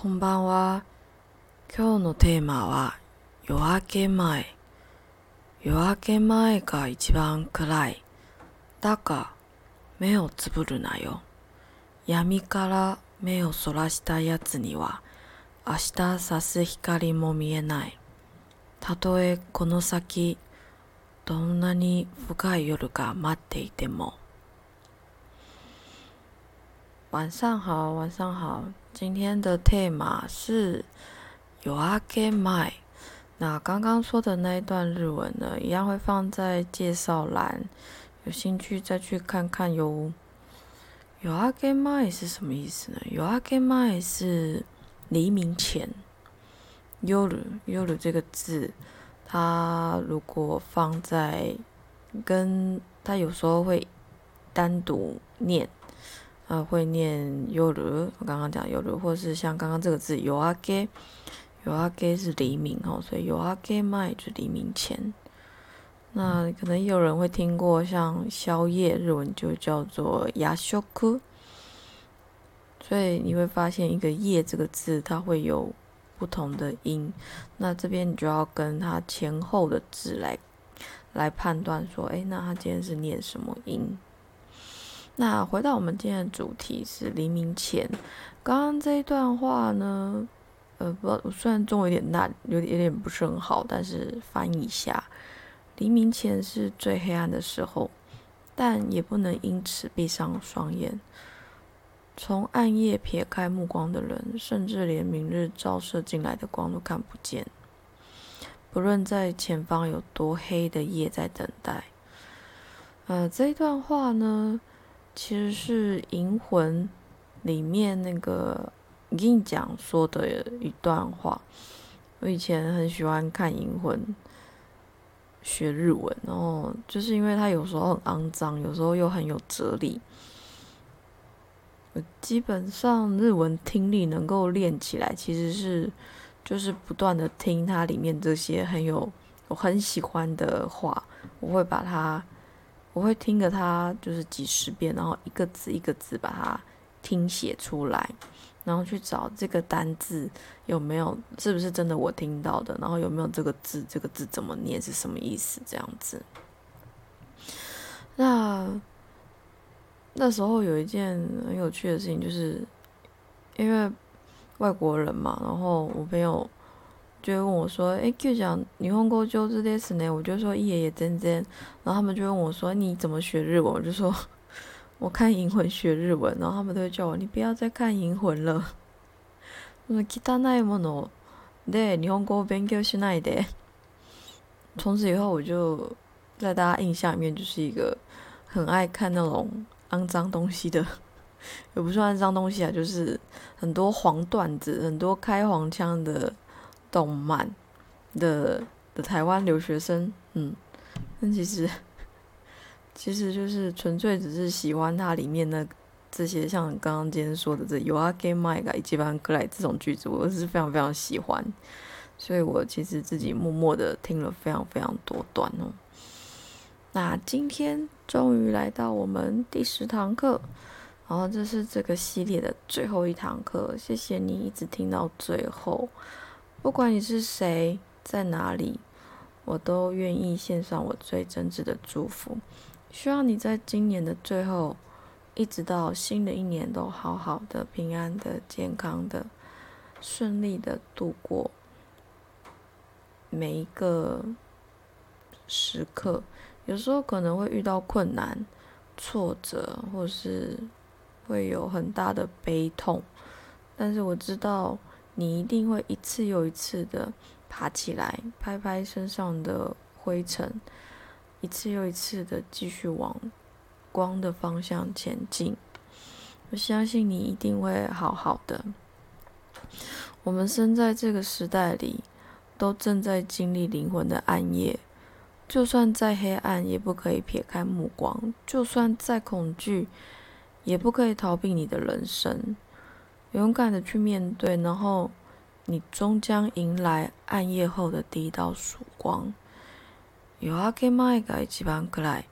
こんばんは。今日のテーマは夜明け前。夜明け前が一番暗い。だが、目をつぶるなよ。闇から目をそらしたやつには、明日差す光も見えない。たとえこの先、どんなに深い夜が待っていても。晚上好，晚上好。今天的 tema 是 “yoake mai”。那刚刚说的那一段日文呢，一样会放在介绍栏，有兴趣再去看看哟。“yoake mai” 是什么意思呢？“yoake mai” 是黎明前。“yoru yoru” 这个字，它如果放在跟它有时候会单独念。呃，会念 yoru，我刚刚讲 yoru，或是像刚刚这个字 yoake，yoake 是黎明哦，所以 yoake mai 就黎明前。那可能有人会听过像宵夜，日文就叫做 yashoku。所以你会发现一个夜这个字，它会有不同的音。那这边你就要跟它前后的字来来判断说，哎，那它今天是念什么音？那回到我们今天的主题是黎明前。刚刚这一段话呢，呃，不，虽然中文有点烂，有点有点不是很好，但是翻译一下：黎明前是最黑暗的时候，但也不能因此闭上双眼。从暗夜撇开目光的人，甚至连明日照射进来的光都看不见。不论在前方有多黑的夜在等待。呃，这一段话呢？其实是《银魂》里面那个银讲说的一段话。我以前很喜欢看《银魂》学日文，然后就是因为它有时候很肮脏，有时候又很有哲理。我基本上日文听力能够练起来，其实是就是不断的听它里面这些很有我很喜欢的话，我会把它。我会听着它，就是几十遍，然后一个字一个字把它听写出来，然后去找这个单字有没有是不是真的我听到的，然后有没有这个字，这个字怎么念是什么意思这样子。那那时候有一件很有趣的事情，就是因为外国人嘛，然后我朋友。就会问我说：“哎，Q 讲霓虹沟就是这次呢？”我就说：“一爷爷真真。”然后他们就问我说：“你怎么学日文？”我就说：“我看银魂学日文。”然后他们都会叫我：“你不要再看银魂了。”那么其他那一门哦，对，霓虹沟勉強しないで。从此以后，我就在大家印象里面就是一个很爱看那种肮脏东西的，也不算脏东西啊，就是很多黄段子、很多开黄腔的。 动漫的的台湾留学生，嗯，但其实其实就是纯粹只是喜欢它里面的这些，像刚刚今天说的这 “you are game my guy” 基本上格莱这种句子，我是非常非常喜欢，所以我其实自己默默的听了非常非常多段哦。那今天终于来到我们第十堂课，然后这是这个系列的最后一堂课，谢谢你一直听到最后。不管你是谁，在哪里，我都愿意献上我最真挚的祝福。希望你在今年的最后，一直到新的一年，都好好的、平安的、健康的、顺利的度过每一个时刻。有时候可能会遇到困难、挫折，或是会有很大的悲痛，但是我知道。你一定会一次又一次的爬起来，拍拍身上的灰尘，一次又一次的继续往光的方向前进。我相信你一定会好好的。我们生在这个时代里，都正在经历灵魂的暗夜。就算再黑暗，也不可以撇开目光；就算再恐惧，也不可以逃避你的人生。勇敢的去面对，然后你终将迎来暗夜后的第一道曙光。夜明け前が一番暗い。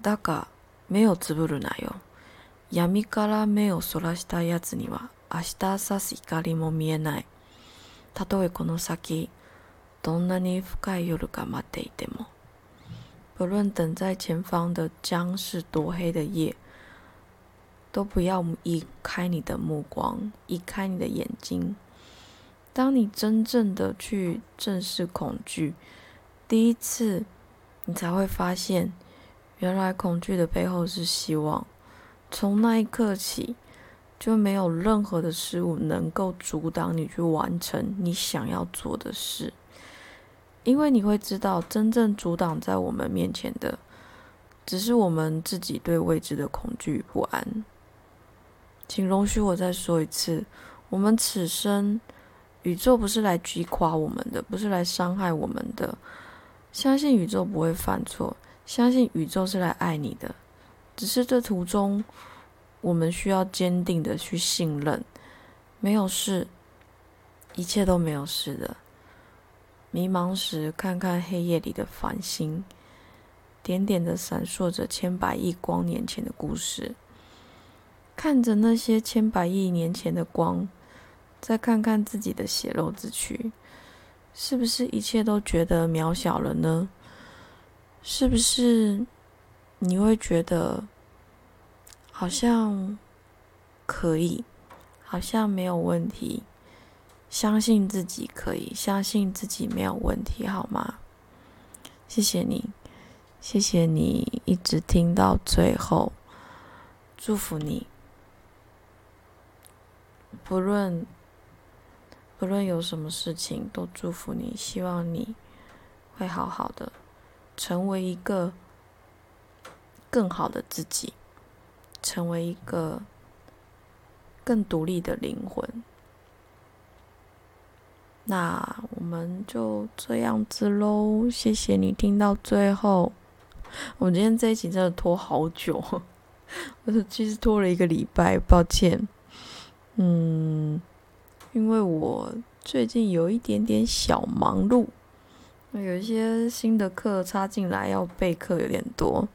だが目をつぶるなよ。闇から目をそらしたやつには 明日さす光も見えない。たとえこの先どんなに深い夜が待っていても，不论等在前方的将是多黑的夜， 都不要移开你的目光，移开你的眼睛。当你真正的去正视恐惧，第一次，你才会发现，原来恐惧的背后是希望。从那一刻起，就没有任何的事物能够阻挡你去完成你想要做的事。因为你会知道，真正阻挡在我们面前的，只是我们自己对未知的恐惧与不安。请容许我再说一次：我们此生，宇宙不是来击垮我们的，不是来伤害我们的。相信宇宙不会犯错，相信宇宙是来爱你的。只是这途中，我们需要坚定的去信任，没有事，一切都没有事的。迷茫时，看看黑夜里的繁星，点点的闪烁着千百亿光年前的故事。看着那些千百亿年前的光，再看看自己的血肉之躯，是不是一切都觉得渺小了呢？是不是你会觉得好像可以，好像没有问题？相信自己可以，相信自己没有问题，好吗？谢谢你，谢谢你一直听到最后，祝福你。不论不论有什么事情，都祝福你，希望你会好好的，成为一个更好的自己，成为一个更独立的灵魂。那我们就这样子喽，谢谢你听到最后。我今天这一集真的拖好久，我是其实拖了一个礼拜，抱歉。嗯，因为我最近有一点点小忙碌，有一些新的课插进来要备课有点多，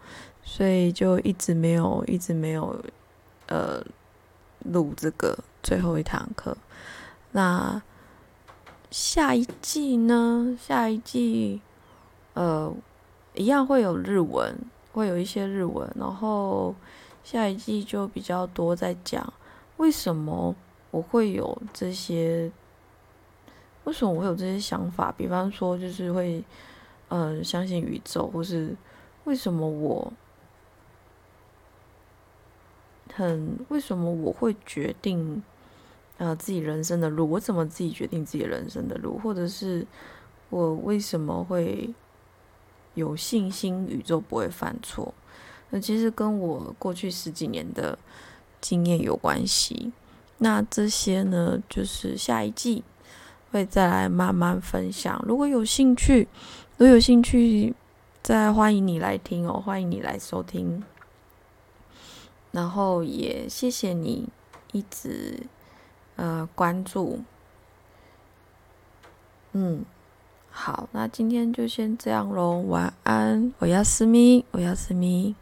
所以就一直没有，一直没有呃录这个最后一堂课。那。下一季呢？下一季，呃，一样会有日文，会有一些日文。然后下一季就比较多在讲为什么我会有这些，为什么我会有这些想法？比方说，就是会，嗯，相信宇宙，或是为什么我很，为什么我会决定。呃，自己人生的路，我怎么自己决定自己人生的路？或者是我为什么会有信心宇宙不会犯错？那其实跟我过去十几年的经验有关系。那这些呢，就是下一季会再来慢慢分享。如果有兴趣，如果有兴趣，再欢迎你来听哦，欢迎你来收听。然后也谢谢你一直。呃，关注，嗯，好，那今天就先这样喽，晚安，我要思密，我要思密。